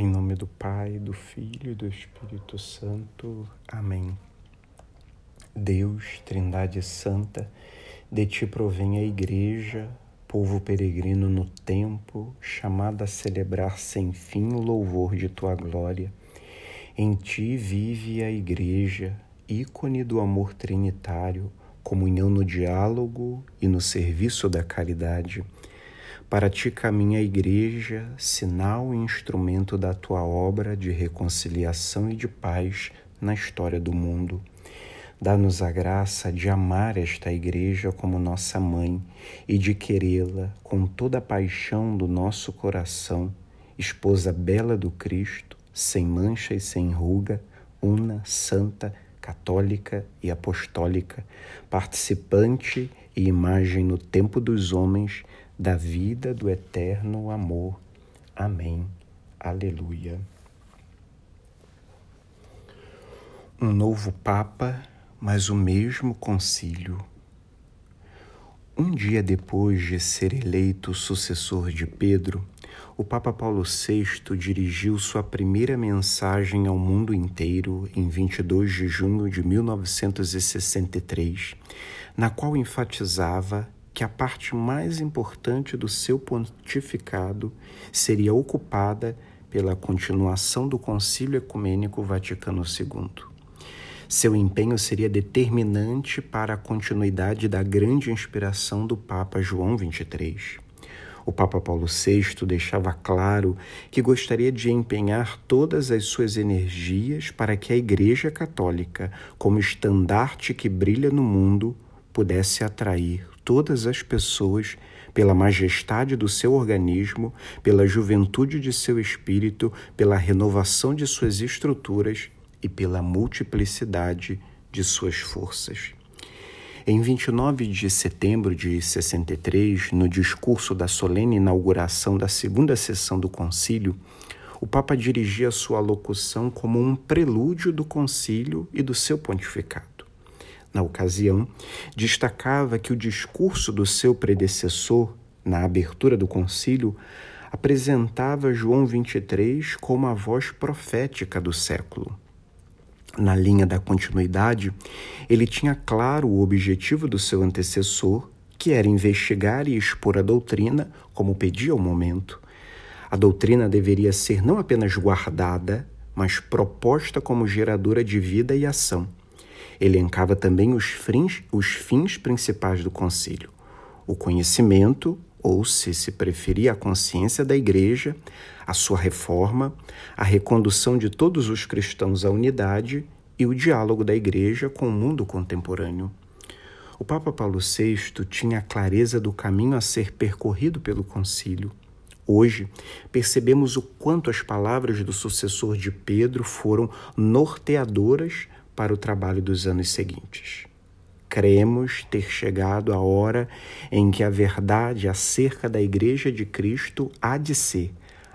Em nome do Pai, do Filho e do Espírito Santo. Amém. Deus, Trindade Santa, de ti provém a Igreja, povo peregrino no tempo, chamada a celebrar sem fim o louvor de tua glória. Em ti vive a Igreja, ícone do amor trinitário, comunhão no diálogo e no serviço da caridade. Para ti caminha a Igreja, sinal e instrumento da tua obra de reconciliação e de paz na história do mundo. Dá-nos a graça de amar esta Igreja como nossa mãe e de querê-la com toda a paixão do nosso coração, esposa bela do Cristo, sem mancha e sem ruga, una, santa, católica e apostólica, participante e imagem no tempo dos homens da vida do eterno amor. Amém. Aleluia. Um novo Papa, mas o mesmo concílio. Um dia depois de ser eleito sucessor de Pedro, o Papa Paulo VI dirigiu sua primeira mensagem ao mundo inteiro em 22 de junho de 1963, na qual enfatizava que a parte mais importante do seu pontificado seria ocupada pela continuação do Concílio Ecumênico Vaticano II. Seu empenho seria determinante para a continuidade da grande inspiração do Papa João XXIII. O Papa Paulo VI deixava claro que gostaria de empenhar todas as suas energias para que a Igreja Católica, como estandarte que brilha no mundo, pudesse atrair todas as pessoas pela majestade do seu organismo, pela juventude de seu espírito, pela renovação de suas estruturas e pela multiplicidade de suas forças. Em 29 de setembro de 63, no discurso da solene inauguração da segunda sessão do concílio, o Papa dirigia sua locução como um prelúdio do concílio e do seu pontificado na ocasião, destacava que o discurso do seu predecessor, na abertura do concílio, apresentava João 23 como a voz profética do século. Na linha da continuidade, ele tinha claro o objetivo do seu antecessor, que era investigar e expor a doutrina como pedia o momento. A doutrina deveria ser não apenas guardada, mas proposta como geradora de vida e ação elencava também os fins, os fins principais do concílio: o conhecimento, ou, se se preferir, a consciência da Igreja, a sua reforma, a recondução de todos os cristãos à unidade e o diálogo da Igreja com o mundo contemporâneo. O Papa Paulo VI tinha a clareza do caminho a ser percorrido pelo concílio. Hoje, percebemos o quanto as palavras do sucessor de Pedro foram norteadoras para o trabalho dos anos seguintes. Cremos ter chegado a hora em que a verdade acerca da Igreja de Cristo há de ser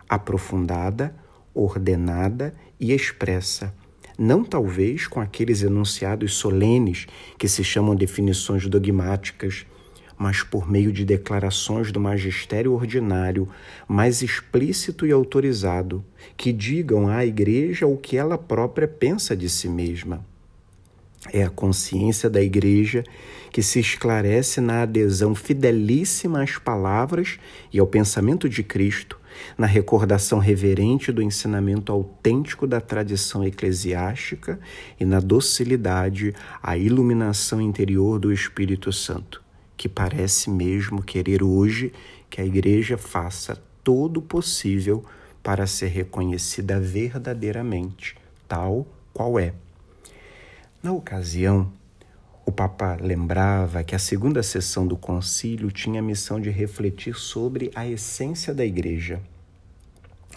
aprofundada, ordenada e expressa, não talvez com aqueles enunciados solenes que se chamam definições dogmáticas, mas por meio de declarações do magistério ordinário mais explícito e autorizado, que digam à Igreja o que ela própria pensa de si mesma. É a consciência da Igreja que se esclarece na adesão fidelíssima às palavras e ao pensamento de Cristo, na recordação reverente do ensinamento autêntico da tradição eclesiástica e na docilidade à iluminação interior do Espírito Santo, que parece mesmo querer hoje que a Igreja faça todo o possível para ser reconhecida verdadeiramente, tal qual é na ocasião, o Papa lembrava que a segunda sessão do concílio tinha a missão de refletir sobre a essência da Igreja.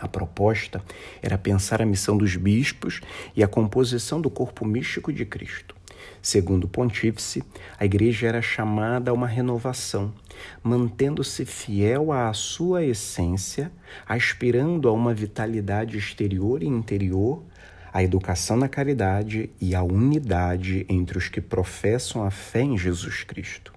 A proposta era pensar a missão dos bispos e a composição do corpo místico de Cristo. Segundo o pontífice, a Igreja era chamada a uma renovação, mantendo-se fiel à sua essência, aspirando a uma vitalidade exterior e interior a educação na caridade e a unidade entre os que professam a fé em Jesus Cristo.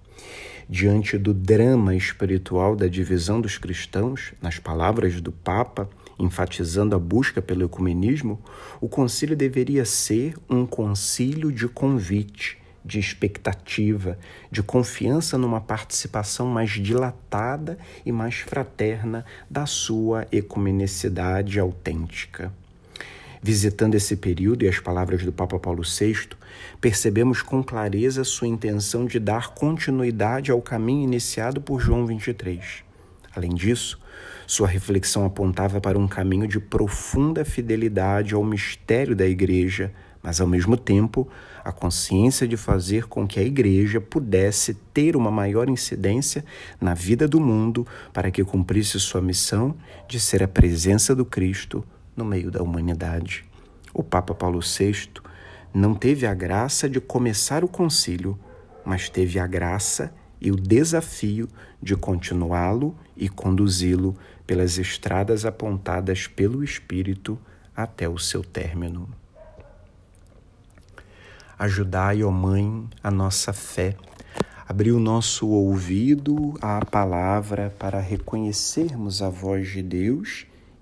Diante do drama espiritual da divisão dos cristãos, nas palavras do Papa, enfatizando a busca pelo ecumenismo, o concílio deveria ser um concílio de convite, de expectativa, de confiança numa participação mais dilatada e mais fraterna da sua ecumenicidade autêntica. Visitando esse período e as palavras do Papa Paulo VI, percebemos com clareza sua intenção de dar continuidade ao caminho iniciado por João 23. Além disso, sua reflexão apontava para um caminho de profunda fidelidade ao mistério da Igreja, mas ao mesmo tempo a consciência de fazer com que a Igreja pudesse ter uma maior incidência na vida do mundo para que cumprisse sua missão de ser a presença do Cristo no meio da humanidade. O Papa Paulo VI não teve a graça de começar o concílio, mas teve a graça e o desafio de continuá-lo e conduzi-lo pelas estradas apontadas pelo Espírito até o seu término. Ajudai, ó Mãe, a nossa fé, abrir o nosso ouvido à palavra para reconhecermos a voz de Deus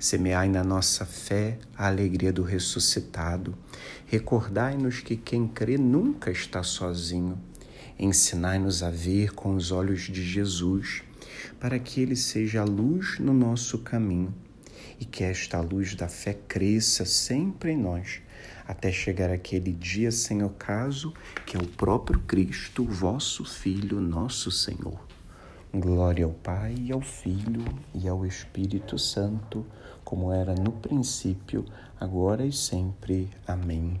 Semeai na nossa fé a alegria do ressuscitado. Recordai-nos que quem crê nunca está sozinho. Ensinai-nos a ver com os olhos de Jesus, para que ele seja a luz no nosso caminho e que esta luz da fé cresça sempre em nós, até chegar aquele dia sem ocaso, que é o próprio Cristo, vosso Filho, nosso Senhor. Glória ao Pai, e ao Filho e ao Espírito Santo, como era no princípio, agora e sempre. Amém.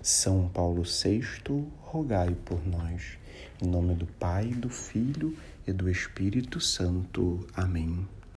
São Paulo VI, rogai por nós. Em nome do Pai, do Filho e do Espírito Santo. Amém.